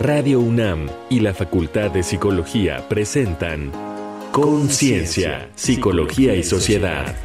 Radio UNAM y la Facultad de Psicología presentan Conciencia, Psicología y Sociedad.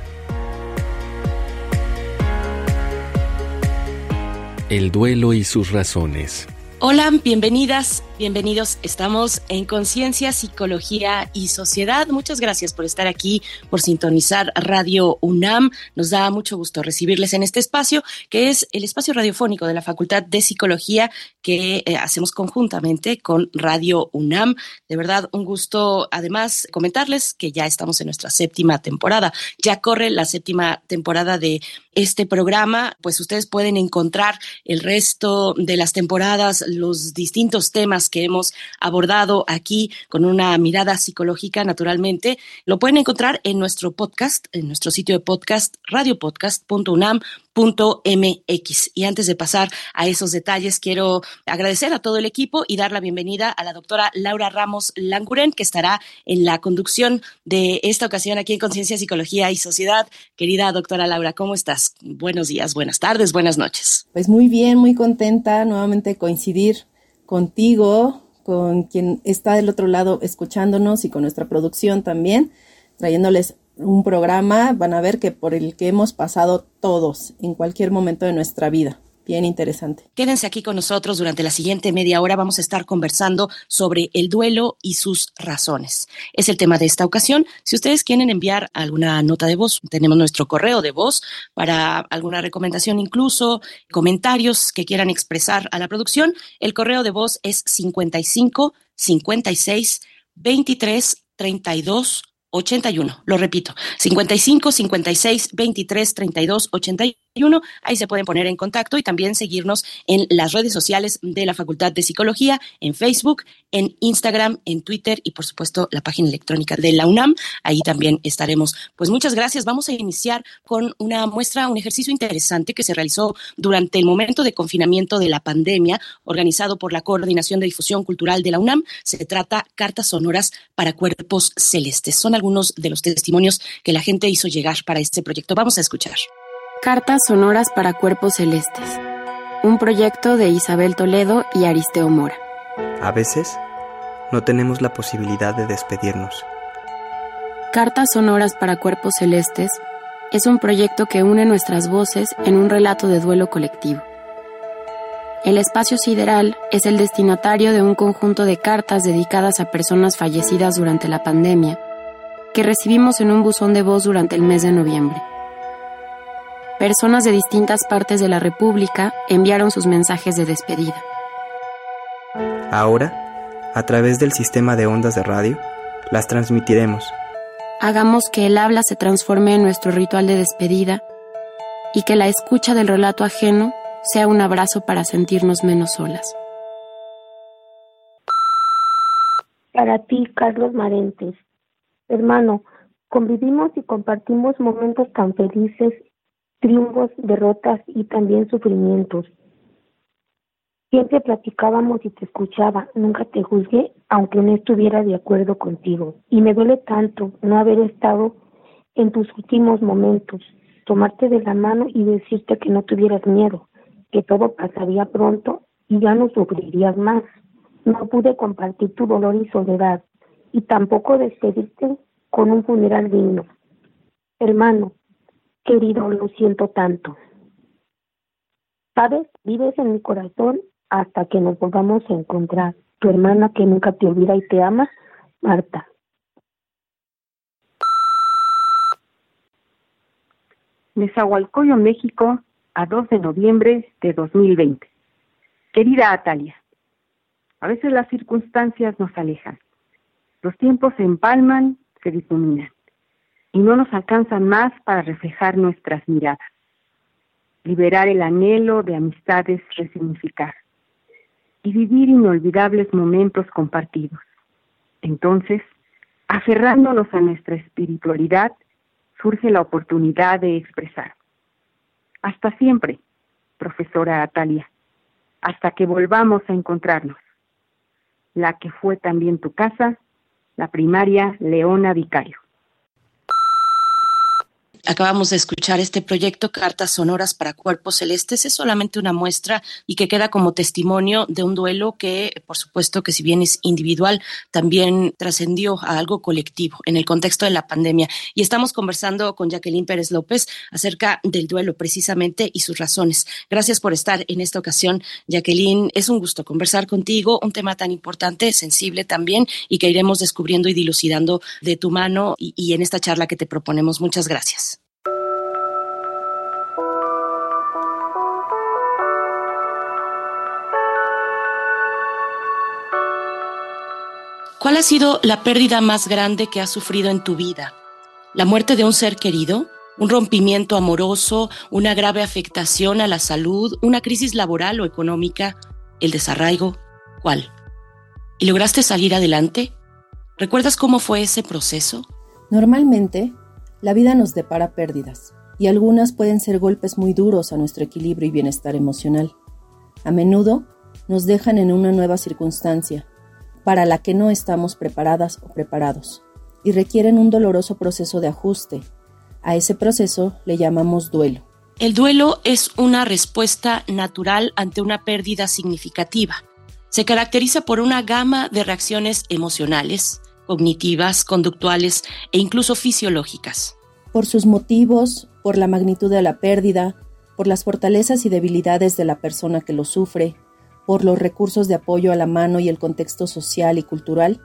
El duelo y sus razones. Hola, bienvenidas, bienvenidos. Estamos en Conciencia, Psicología y Sociedad. Muchas gracias por estar aquí, por sintonizar Radio UNAM. Nos da mucho gusto recibirles en este espacio, que es el espacio radiofónico de la Facultad de Psicología que eh, hacemos conjuntamente con Radio UNAM. De verdad, un gusto. Además, comentarles que ya estamos en nuestra séptima temporada. Ya corre la séptima temporada de este programa, pues ustedes pueden encontrar el resto de las temporadas, los distintos temas que hemos abordado aquí con una mirada psicológica, naturalmente, lo pueden encontrar en nuestro podcast, en nuestro sitio de podcast, radiopodcast.unam mx Y antes de pasar a esos detalles, quiero agradecer a todo el equipo y dar la bienvenida a la doctora Laura Ramos Languren, que estará en la conducción de esta ocasión aquí en Conciencia, Psicología y Sociedad. Querida doctora Laura, ¿cómo estás? Buenos días, buenas tardes, buenas noches. Pues muy bien, muy contenta nuevamente coincidir contigo, con quien está del otro lado escuchándonos y con nuestra producción también, trayéndoles un programa, van a ver que por el que hemos pasado todos en cualquier momento de nuestra vida. Bien interesante. Quédense aquí con nosotros durante la siguiente media hora. Vamos a estar conversando sobre el duelo y sus razones. Es el tema de esta ocasión. Si ustedes quieren enviar alguna nota de voz, tenemos nuestro correo de voz para alguna recomendación, incluso comentarios que quieran expresar a la producción. El correo de voz es 55 56 23 32 81. Lo repito, 55 56 23 32 81. Ahí se pueden poner en contacto y también seguirnos en las redes sociales de la Facultad de Psicología, en Facebook, en Instagram, en Twitter y por supuesto la página electrónica de la UNAM. Ahí también estaremos. Pues muchas gracias. Vamos a iniciar con una muestra, un ejercicio interesante que se realizó durante el momento de confinamiento de la pandemia, organizado por la Coordinación de Difusión Cultural de la UNAM. Se trata Cartas Sonoras para Cuerpos Celestes. Son algunos de los testimonios que la gente hizo llegar para este proyecto. Vamos a escuchar. Cartas sonoras para cuerpos celestes. Un proyecto de Isabel Toledo y Aristeo Mora. A veces no tenemos la posibilidad de despedirnos. Cartas sonoras para cuerpos celestes es un proyecto que une nuestras voces en un relato de duelo colectivo. El espacio sideral es el destinatario de un conjunto de cartas dedicadas a personas fallecidas durante la pandemia que recibimos en un buzón de voz durante el mes de noviembre. Personas de distintas partes de la República enviaron sus mensajes de despedida. Ahora, a través del sistema de ondas de radio, las transmitiremos. Hagamos que el habla se transforme en nuestro ritual de despedida y que la escucha del relato ajeno sea un abrazo para sentirnos menos solas. Para ti, Carlos Marentes, Hermano, convivimos y compartimos momentos tan felices, triunfos, derrotas y también sufrimientos. Siempre platicábamos y te escuchaba, nunca te juzgué, aunque no estuviera de acuerdo contigo. Y me duele tanto no haber estado en tus últimos momentos, tomarte de la mano y decirte que no tuvieras miedo, que todo pasaría pronto y ya no sufrirías más. No pude compartir tu dolor y soledad, y tampoco despedirte con un funeral digno. Hermano, querido, lo siento tanto. Sabes, vives en mi corazón hasta que nos volvamos a encontrar. Tu hermana que nunca te olvida y te ama, Marta. Nezahualcóyotl, México, a 2 de noviembre de 2020. Querida Atalia, a veces las circunstancias nos alejan los tiempos se empalman, se difuminan, y no nos alcanzan más para reflejar nuestras miradas. Liberar el anhelo de amistades, resignificar y vivir inolvidables momentos compartidos. Entonces, aferrándonos a nuestra espiritualidad, surge la oportunidad de expresar. Hasta siempre, profesora Atalia, hasta que volvamos a encontrarnos. La que fue también tu casa, la primaria Leona Vicario. Acabamos de escuchar este proyecto Cartas Sonoras para Cuerpos Celestes. Es solamente una muestra y que queda como testimonio de un duelo que, por supuesto, que si bien es individual, también trascendió a algo colectivo en el contexto de la pandemia. Y estamos conversando con Jacqueline Pérez López acerca del duelo precisamente y sus razones. Gracias por estar en esta ocasión, Jacqueline. Es un gusto conversar contigo, un tema tan importante, sensible también, y que iremos descubriendo y dilucidando de tu mano y, y en esta charla que te proponemos. Muchas gracias. ¿Cuál ha sido la pérdida más grande que has sufrido en tu vida? ¿La muerte de un ser querido? ¿Un rompimiento amoroso? ¿Una grave afectación a la salud? ¿Una crisis laboral o económica? ¿El desarraigo? ¿Cuál? ¿Y lograste salir adelante? ¿Recuerdas cómo fue ese proceso? Normalmente, la vida nos depara pérdidas, y algunas pueden ser golpes muy duros a nuestro equilibrio y bienestar emocional. A menudo nos dejan en una nueva circunstancia, para la que no estamos preparadas o preparados, y requieren un doloroso proceso de ajuste. A ese proceso le llamamos duelo. El duelo es una respuesta natural ante una pérdida significativa. Se caracteriza por una gama de reacciones emocionales, cognitivas, conductuales e incluso fisiológicas. Por sus motivos, por la magnitud de la pérdida, por las fortalezas y debilidades de la persona que lo sufre, por los recursos de apoyo a la mano y el contexto social y cultural,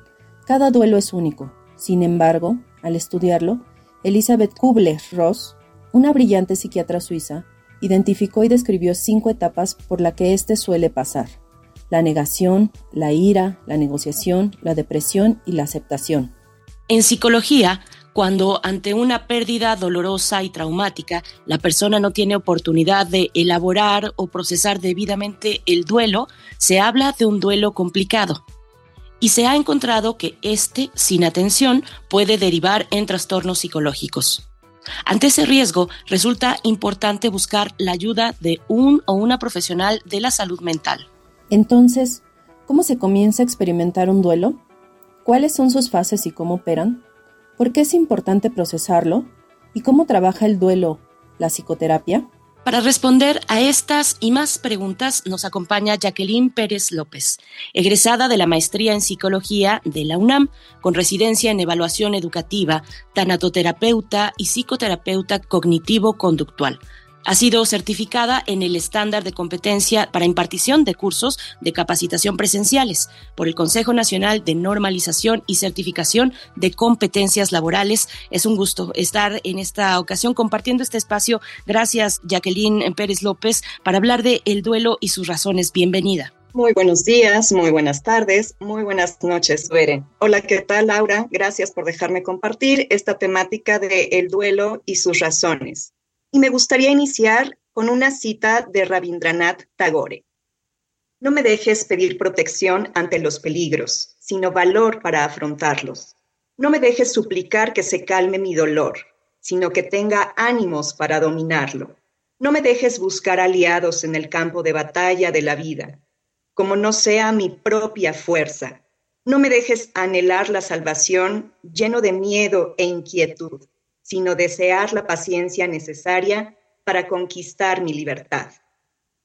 cada duelo es único. Sin embargo, al estudiarlo, Elizabeth Kubler-Ross, una brillante psiquiatra suiza, identificó y describió cinco etapas por las que éste suele pasar. La negación, la ira, la negociación, la depresión y la aceptación. En psicología, cuando ante una pérdida dolorosa y traumática la persona no tiene oportunidad de elaborar o procesar debidamente el duelo, se habla de un duelo complicado. Y se ha encontrado que este, sin atención, puede derivar en trastornos psicológicos. Ante ese riesgo, resulta importante buscar la ayuda de un o una profesional de la salud mental. Entonces, ¿cómo se comienza a experimentar un duelo? ¿Cuáles son sus fases y cómo operan? ¿Por qué es importante procesarlo? ¿Y cómo trabaja el duelo, la psicoterapia? Para responder a estas y más preguntas nos acompaña Jacqueline Pérez López, egresada de la maestría en psicología de la UNAM, con residencia en evaluación educativa, tanatoterapeuta y psicoterapeuta cognitivo-conductual ha sido certificada en el estándar de competencia para impartición de cursos de capacitación presenciales por el Consejo Nacional de Normalización y Certificación de Competencias Laborales. Es un gusto estar en esta ocasión compartiendo este espacio. Gracias, Jacqueline Pérez López, para hablar de el duelo y sus razones. Bienvenida. Muy buenos días, muy buenas tardes, muy buenas noches, Beren. Hola, ¿qué tal, Laura? Gracias por dejarme compartir esta temática de el duelo y sus razones. Y me gustaría iniciar con una cita de Rabindranath Tagore. No me dejes pedir protección ante los peligros, sino valor para afrontarlos. No me dejes suplicar que se calme mi dolor, sino que tenga ánimos para dominarlo. No me dejes buscar aliados en el campo de batalla de la vida, como no sea mi propia fuerza. No me dejes anhelar la salvación lleno de miedo e inquietud sino desear la paciencia necesaria para conquistar mi libertad.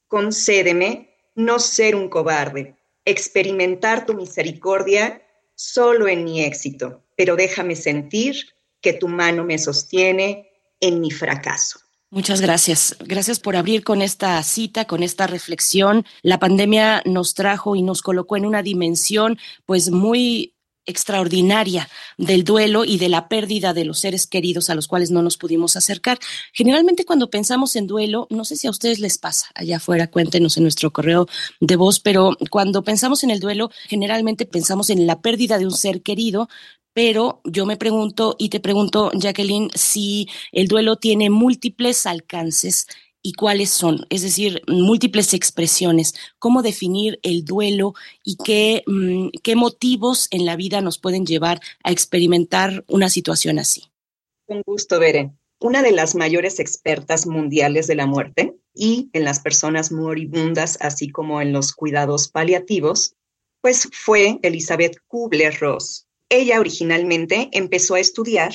Concédeme no ser un cobarde, experimentar tu misericordia solo en mi éxito, pero déjame sentir que tu mano me sostiene en mi fracaso. Muchas gracias. Gracias por abrir con esta cita, con esta reflexión. La pandemia nos trajo y nos colocó en una dimensión pues muy extraordinaria del duelo y de la pérdida de los seres queridos a los cuales no nos pudimos acercar. Generalmente cuando pensamos en duelo, no sé si a ustedes les pasa, allá afuera cuéntenos en nuestro correo de voz, pero cuando pensamos en el duelo, generalmente pensamos en la pérdida de un ser querido, pero yo me pregunto y te pregunto, Jacqueline, si el duelo tiene múltiples alcances y cuáles son, es decir, múltiples expresiones, cómo definir el duelo y qué, mm, qué motivos en la vida nos pueden llevar a experimentar una situación así. Un gusto, Beren. Una de las mayores expertas mundiales de la muerte y en las personas moribundas, así como en los cuidados paliativos, pues fue Elizabeth Kubler-Ross. Ella originalmente empezó a estudiar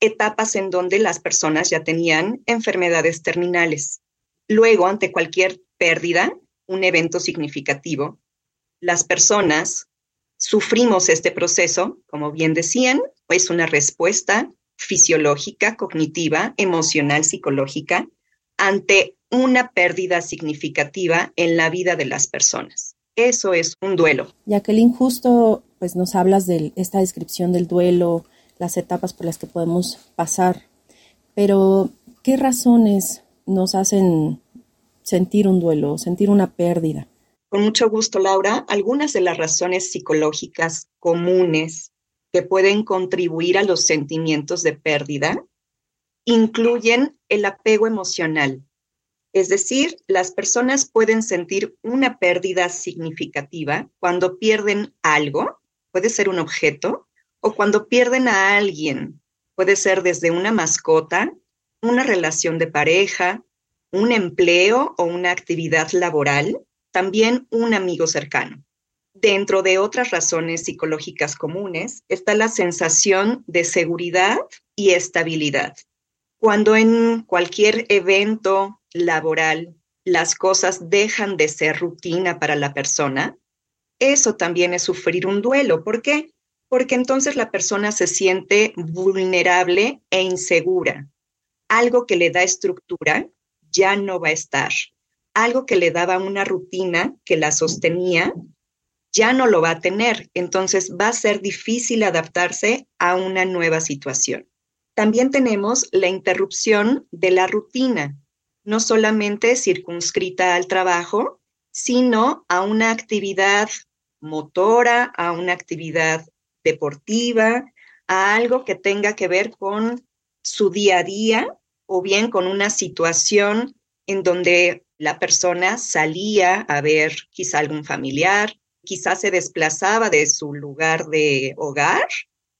etapas en donde las personas ya tenían enfermedades terminales. Luego, ante cualquier pérdida, un evento significativo, las personas sufrimos este proceso, como bien decían, es una respuesta fisiológica, cognitiva, emocional, psicológica, ante una pérdida significativa en la vida de las personas. Eso es un duelo. Jacqueline, justo pues nos hablas de esta descripción del duelo, las etapas por las que podemos pasar, pero ¿qué razones nos hacen sentir un duelo, sentir una pérdida? Con mucho gusto, Laura. Algunas de las razones psicológicas comunes que pueden contribuir a los sentimientos de pérdida incluyen el apego emocional. Es decir, las personas pueden sentir una pérdida significativa cuando pierden algo, puede ser un objeto, o cuando pierden a alguien, puede ser desde una mascota, una relación de pareja, un empleo o una actividad laboral, también un amigo cercano. Dentro de otras razones psicológicas comunes está la sensación de seguridad y estabilidad. Cuando en cualquier evento laboral las cosas dejan de ser rutina para la persona, eso también es sufrir un duelo. ¿Por qué? Porque entonces la persona se siente vulnerable e insegura. Algo que le da estructura ya no va a estar algo que le daba una rutina que la sostenía, ya no lo va a tener. Entonces va a ser difícil adaptarse a una nueva situación. También tenemos la interrupción de la rutina, no solamente circunscrita al trabajo, sino a una actividad motora, a una actividad deportiva, a algo que tenga que ver con su día a día o bien con una situación en donde la persona salía a ver quizá algún familiar, quizá se desplazaba de su lugar de hogar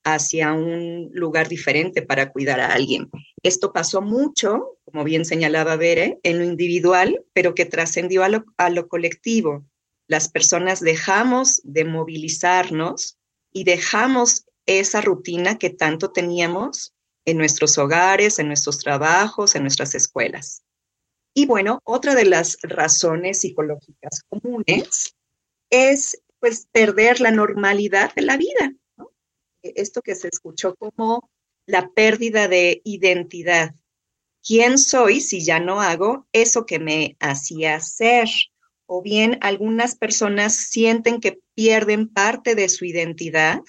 hacia un lugar diferente para cuidar a alguien. Esto pasó mucho, como bien señalaba Bere, en lo individual, pero que trascendió a lo, a lo colectivo. Las personas dejamos de movilizarnos y dejamos esa rutina que tanto teníamos en nuestros hogares, en nuestros trabajos, en nuestras escuelas. Y bueno, otra de las razones psicológicas comunes es pues perder la normalidad de la vida. Esto que se escuchó como la pérdida de identidad. ¿Quién soy si ya no hago eso que me hacía ser? O bien algunas personas sienten que pierden parte de su identidad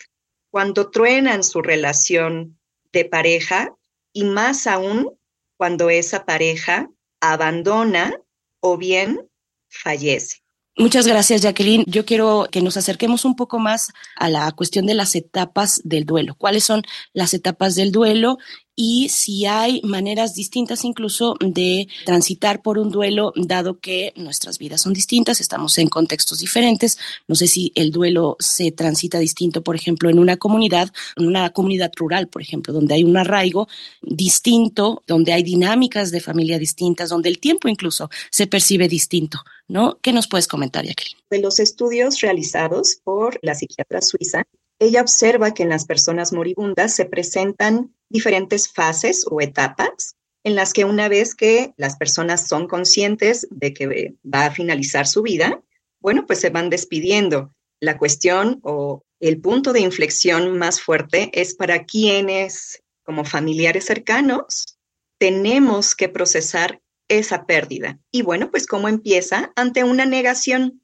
cuando truenan su relación de pareja y más aún cuando esa pareja abandona o bien fallece. Muchas gracias, Jacqueline. Yo quiero que nos acerquemos un poco más a la cuestión de las etapas del duelo. ¿Cuáles son las etapas del duelo y si hay maneras distintas incluso de transitar por un duelo, dado que nuestras vidas son distintas, estamos en contextos diferentes. No sé si el duelo se transita distinto, por ejemplo, en una comunidad, en una comunidad rural, por ejemplo, donde hay un arraigo distinto, donde hay dinámicas de familia distintas, donde el tiempo incluso se percibe distinto, ¿no? ¿Qué nos puedes comentar, Jacqueline? De los estudios realizados por la psiquiatra suiza, ella observa que en las personas moribundas se presentan diferentes fases o etapas en las que una vez que las personas son conscientes de que va a finalizar su vida, bueno, pues se van despidiendo. La cuestión o el punto de inflexión más fuerte es para quienes, como familiares cercanos, tenemos que procesar esa pérdida. Y bueno, pues cómo empieza ante una negación.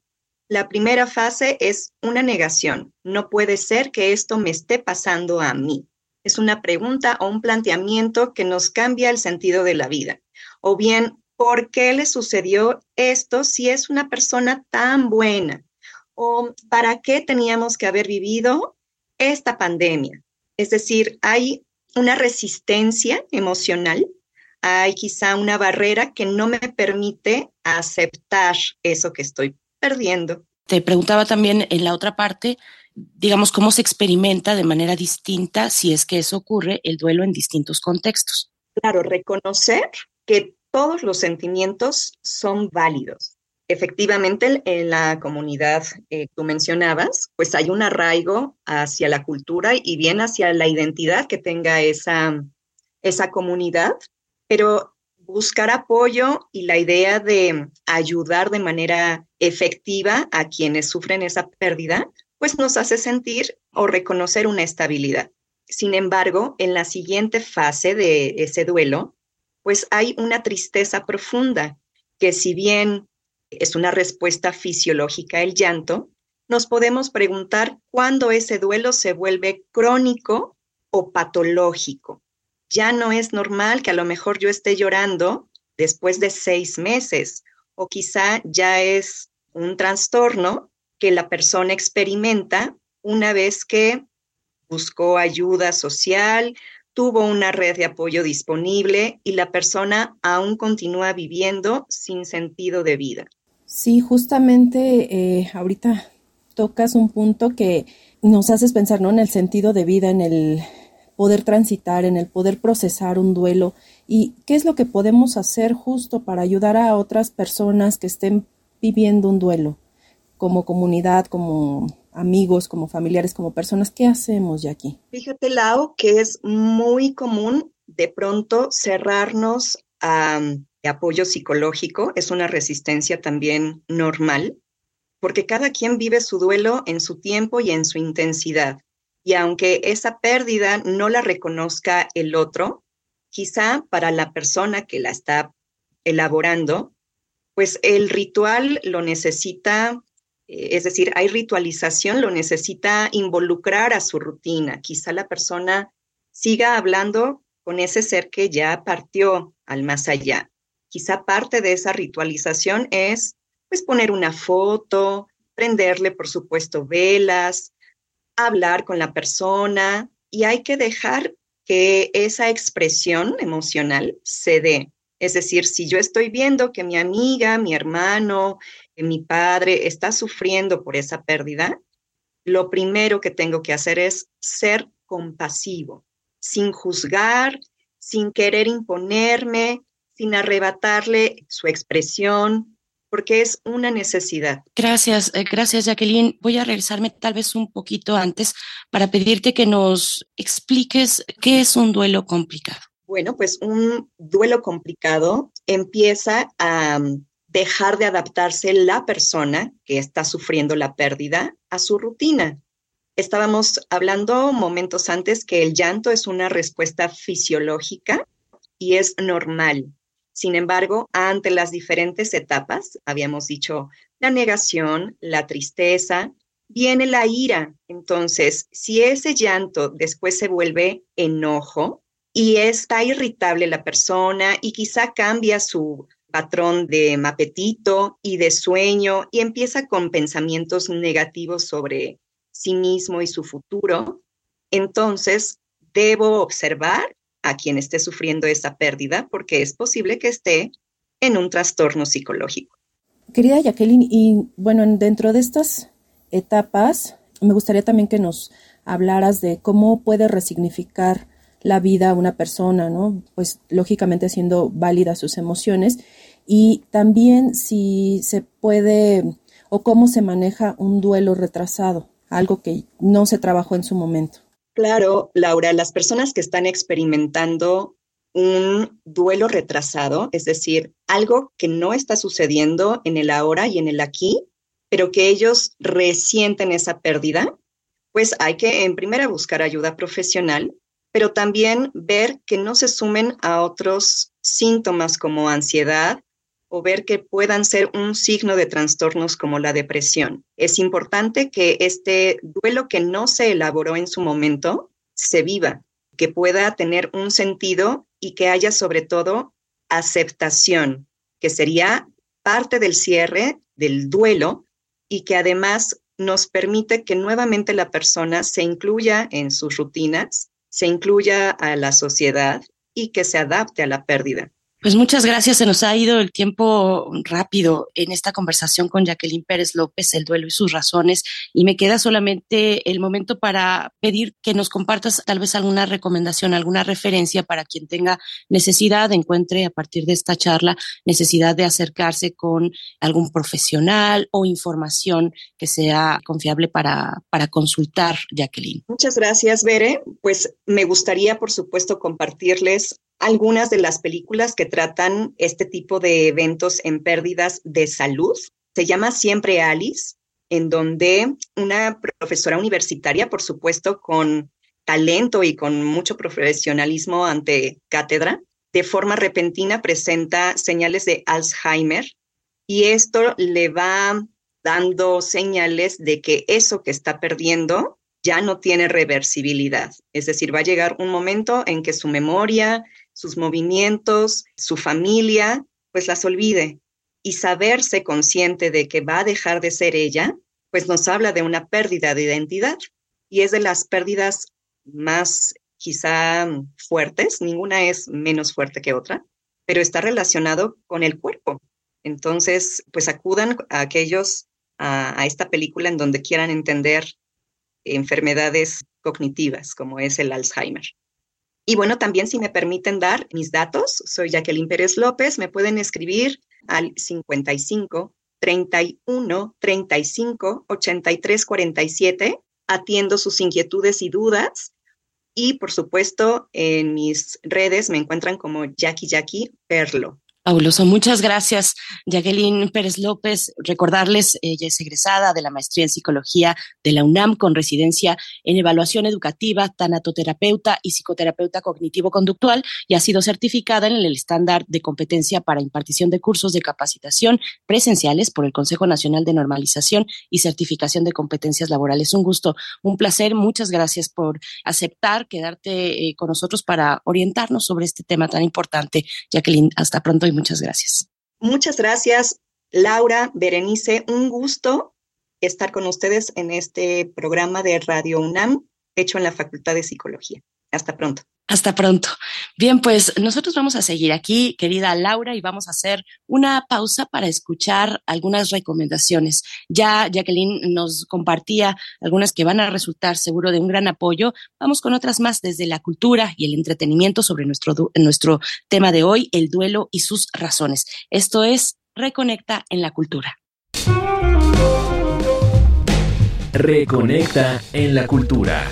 La primera fase es una negación. No puede ser que esto me esté pasando a mí. Es una pregunta o un planteamiento que nos cambia el sentido de la vida. O bien, ¿por qué le sucedió esto si es una persona tan buena? ¿O para qué teníamos que haber vivido esta pandemia? Es decir, hay una resistencia emocional, hay quizá una barrera que no me permite aceptar eso que estoy perdiendo. Te preguntaba también en la otra parte, digamos, cómo se experimenta de manera distinta, si es que eso ocurre, el duelo en distintos contextos. Claro, reconocer que todos los sentimientos son válidos. Efectivamente, en la comunidad que tú mencionabas, pues hay un arraigo hacia la cultura y bien hacia la identidad que tenga esa esa comunidad, pero buscar apoyo y la idea de ayudar de manera efectiva a quienes sufren esa pérdida, pues nos hace sentir o reconocer una estabilidad. Sin embargo, en la siguiente fase de ese duelo, pues hay una tristeza profunda que si bien es una respuesta fisiológica el llanto, nos podemos preguntar cuándo ese duelo se vuelve crónico o patológico. Ya no es normal que a lo mejor yo esté llorando después de seis meses o quizá ya es un trastorno que la persona experimenta una vez que buscó ayuda social, tuvo una red de apoyo disponible y la persona aún continúa viviendo sin sentido de vida. Sí, justamente eh, ahorita tocas un punto que nos haces pensar ¿no? en el sentido de vida, en el poder transitar, en el poder procesar un duelo y qué es lo que podemos hacer justo para ayudar a otras personas que estén viviendo un duelo como comunidad, como amigos, como familiares, como personas, ¿qué hacemos aquí? Fíjate, Lau, que es muy común de pronto cerrarnos a apoyo psicológico, es una resistencia también normal, porque cada quien vive su duelo en su tiempo y en su intensidad. Y aunque esa pérdida no la reconozca el otro, quizá para la persona que la está elaborando, pues el ritual lo necesita es decir, hay ritualización, lo necesita involucrar a su rutina. Quizá la persona siga hablando con ese ser que ya partió al más allá. Quizá parte de esa ritualización es pues poner una foto, prenderle por supuesto velas, hablar con la persona y hay que dejar que esa expresión emocional se dé. Es decir, si yo estoy viendo que mi amiga, mi hermano, mi padre está sufriendo por esa pérdida, lo primero que tengo que hacer es ser compasivo, sin juzgar, sin querer imponerme, sin arrebatarle su expresión, porque es una necesidad. Gracias, eh, gracias Jacqueline. Voy a regresarme tal vez un poquito antes para pedirte que nos expliques qué es un duelo complicado. Bueno, pues un duelo complicado empieza a dejar de adaptarse la persona que está sufriendo la pérdida a su rutina. Estábamos hablando momentos antes que el llanto es una respuesta fisiológica y es normal. Sin embargo, ante las diferentes etapas, habíamos dicho la negación, la tristeza, viene la ira. Entonces, si ese llanto después se vuelve enojo y está irritable la persona y quizá cambia su patrón de apetito y de sueño y empieza con pensamientos negativos sobre sí mismo y su futuro, entonces debo observar a quien esté sufriendo esa pérdida porque es posible que esté en un trastorno psicológico. Querida Jacqueline, y bueno, dentro de estas etapas, me gustaría también que nos hablaras de cómo puede resignificar la vida a una persona, ¿no? Pues lógicamente siendo válidas sus emociones y también si se puede o cómo se maneja un duelo retrasado, algo que no se trabajó en su momento. Claro, Laura, las personas que están experimentando un duelo retrasado, es decir, algo que no está sucediendo en el ahora y en el aquí, pero que ellos resienten esa pérdida, pues hay que en primera buscar ayuda profesional pero también ver que no se sumen a otros síntomas como ansiedad o ver que puedan ser un signo de trastornos como la depresión. Es importante que este duelo que no se elaboró en su momento se viva, que pueda tener un sentido y que haya sobre todo aceptación, que sería parte del cierre del duelo y que además nos permite que nuevamente la persona se incluya en sus rutinas se incluya a la sociedad y que se adapte a la pérdida. Pues muchas gracias. Se nos ha ido el tiempo rápido en esta conversación con Jacqueline Pérez López, el duelo y sus razones. Y me queda solamente el momento para pedir que nos compartas tal vez alguna recomendación, alguna referencia para quien tenga necesidad, encuentre a partir de esta charla necesidad de acercarse con algún profesional o información que sea confiable para, para consultar, Jacqueline. Muchas gracias, Bere. Pues me gustaría, por supuesto, compartirles algunas de las películas que tratan este tipo de eventos en pérdidas de salud. Se llama Siempre Alice, en donde una profesora universitaria, por supuesto, con talento y con mucho profesionalismo ante cátedra, de forma repentina presenta señales de Alzheimer y esto le va dando señales de que eso que está perdiendo ya no tiene reversibilidad. Es decir, va a llegar un momento en que su memoria, sus movimientos, su familia, pues las olvide. Y saberse consciente de que va a dejar de ser ella, pues nos habla de una pérdida de identidad. Y es de las pérdidas más quizá fuertes, ninguna es menos fuerte que otra, pero está relacionado con el cuerpo. Entonces, pues acudan a aquellos a, a esta película en donde quieran entender enfermedades cognitivas, como es el Alzheimer. Y bueno, también si me permiten dar mis datos, soy Jacqueline Pérez López, me pueden escribir al 55 31 35 83 47, atiendo sus inquietudes y dudas. Y por supuesto, en mis redes me encuentran como Jackie Jackie Perlo. Fabuloso. Muchas gracias, Jacqueline Pérez López. Recordarles, ella es egresada de la maestría en psicología de la UNAM con residencia en evaluación educativa, tanatoterapeuta y psicoterapeuta cognitivo-conductual y ha sido certificada en el estándar de competencia para impartición de cursos de capacitación presenciales por el Consejo Nacional de Normalización y Certificación de Competencias Laborales. Un gusto, un placer. Muchas gracias por aceptar quedarte eh, con nosotros para orientarnos sobre este tema tan importante. Jacqueline, hasta pronto y muchas gracias. Muchas gracias, Laura, Berenice. Un gusto estar con ustedes en este programa de Radio UNAM, hecho en la Facultad de Psicología. Hasta pronto. Hasta pronto. Bien, pues nosotros vamos a seguir aquí, querida Laura, y vamos a hacer una pausa para escuchar algunas recomendaciones. Ya Jacqueline nos compartía algunas que van a resultar seguro de un gran apoyo. Vamos con otras más desde la cultura y el entretenimiento sobre nuestro, nuestro tema de hoy, el duelo y sus razones. Esto es Reconecta en la cultura. Reconecta en la cultura.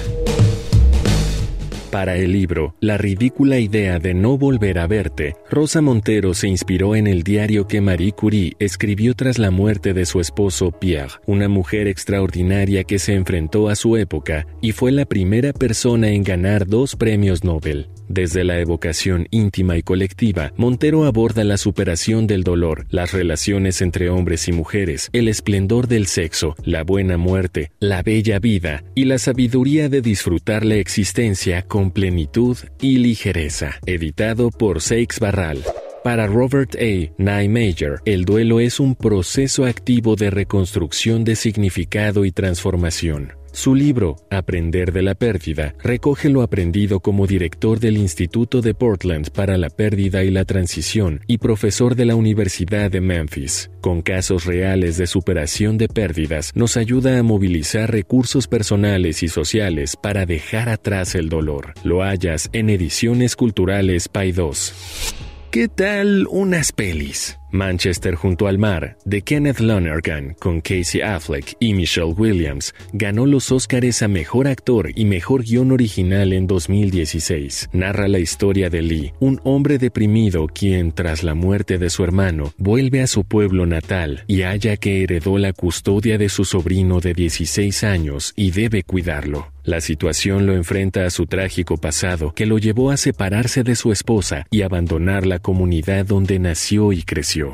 Para el libro La ridícula idea de no volver a verte, Rosa Montero se inspiró en el diario que Marie Curie escribió tras la muerte de su esposo Pierre, una mujer extraordinaria que se enfrentó a su época y fue la primera persona en ganar dos premios Nobel. Desde la evocación íntima y colectiva, Montero aborda la superación del dolor, las relaciones entre hombres y mujeres, el esplendor del sexo, la buena muerte, la bella vida y la sabiduría de disfrutar la existencia con plenitud y ligereza. Editado por Seix Barral. Para Robert A. Nijmeijer, el duelo es un proceso activo de reconstrucción de significado y transformación. Su libro, Aprender de la Pérdida, recoge lo aprendido como director del Instituto de Portland para la Pérdida y la Transición y profesor de la Universidad de Memphis. Con casos reales de superación de pérdidas, nos ayuda a movilizar recursos personales y sociales para dejar atrás el dolor. Lo hallas en Ediciones Culturales Pay 2. ¿Qué tal unas pelis? Manchester junto al mar, de Kenneth Lonergan, con Casey Affleck y Michelle Williams, ganó los Óscares a Mejor Actor y Mejor Guión Original en 2016. Narra la historia de Lee, un hombre deprimido quien, tras la muerte de su hermano, vuelve a su pueblo natal y halla que heredó la custodia de su sobrino de 16 años y debe cuidarlo. La situación lo enfrenta a su trágico pasado que lo llevó a separarse de su esposa y abandonar la comunidad donde nació y creció.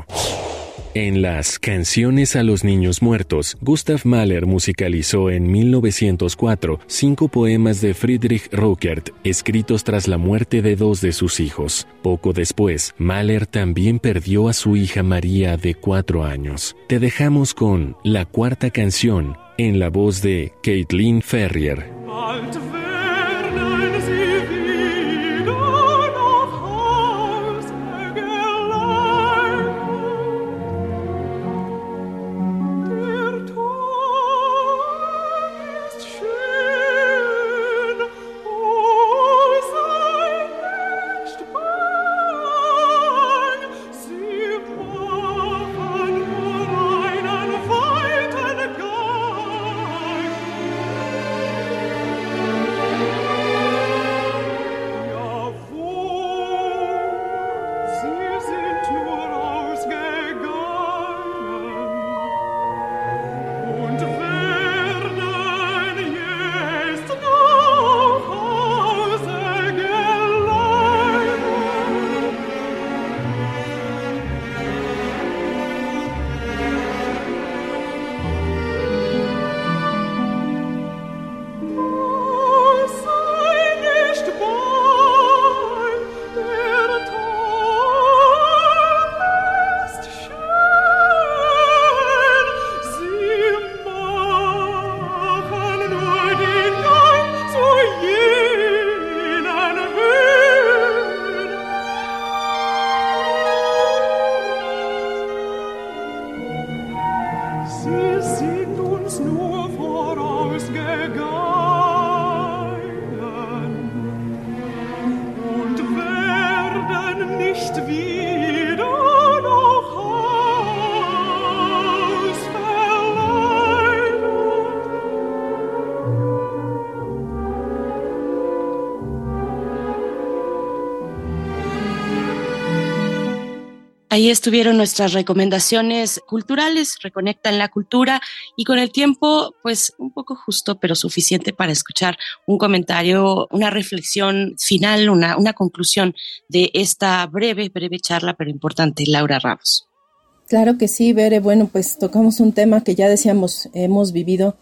En las Canciones a los Niños Muertos, Gustav Mahler musicalizó en 1904 cinco poemas de Friedrich Ruckert, escritos tras la muerte de dos de sus hijos. Poco después, Mahler también perdió a su hija María de cuatro años. Te dejamos con la cuarta canción, en la voz de Caitlin Ferrier. Estuvieron nuestras recomendaciones culturales, reconectan la cultura y con el tiempo, pues un poco justo, pero suficiente para escuchar un comentario, una reflexión final, una, una conclusión de esta breve, breve charla, pero importante, Laura Ramos. Claro que sí, Bere. Bueno, pues tocamos un tema que ya decíamos, hemos vivido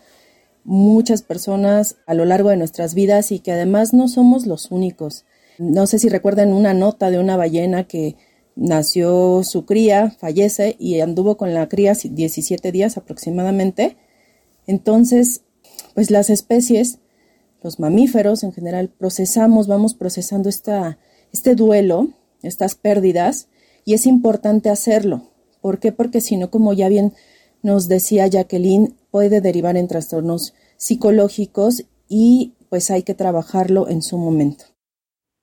muchas personas a lo largo de nuestras vidas y que además no somos los únicos. No sé si recuerdan una nota de una ballena que nació su cría, fallece y anduvo con la cría 17 días aproximadamente. Entonces, pues las especies, los mamíferos en general, procesamos, vamos procesando esta, este duelo, estas pérdidas, y es importante hacerlo. ¿Por qué? Porque si no, como ya bien nos decía Jacqueline, puede derivar en trastornos psicológicos y pues hay que trabajarlo en su momento.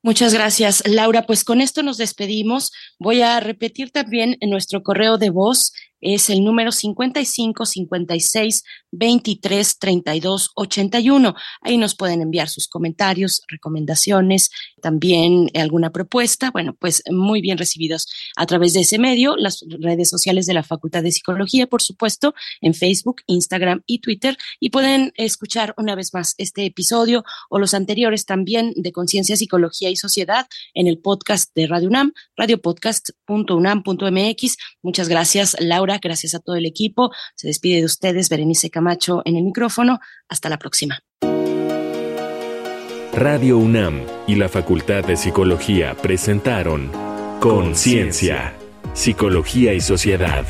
Muchas gracias, Laura. Pues con esto nos despedimos. Voy a repetir también en nuestro correo de voz es el número 55 56 23 32 81. Ahí nos pueden enviar sus comentarios, recomendaciones, también alguna propuesta. Bueno, pues muy bien recibidos a través de ese medio, las redes sociales de la Facultad de Psicología, por supuesto, en Facebook, Instagram y Twitter. Y pueden escuchar una vez más este episodio o los anteriores también de Conciencia, Psicología y Sociedad en el podcast de Radio UNAM, radiopodcast.unam.mx. Muchas gracias, Gracias a todo el equipo. Se despide de ustedes Berenice Camacho en el micrófono. Hasta la próxima. Radio UNAM y la Facultad de Psicología presentaron Conciencia, Psicología y Sociedad.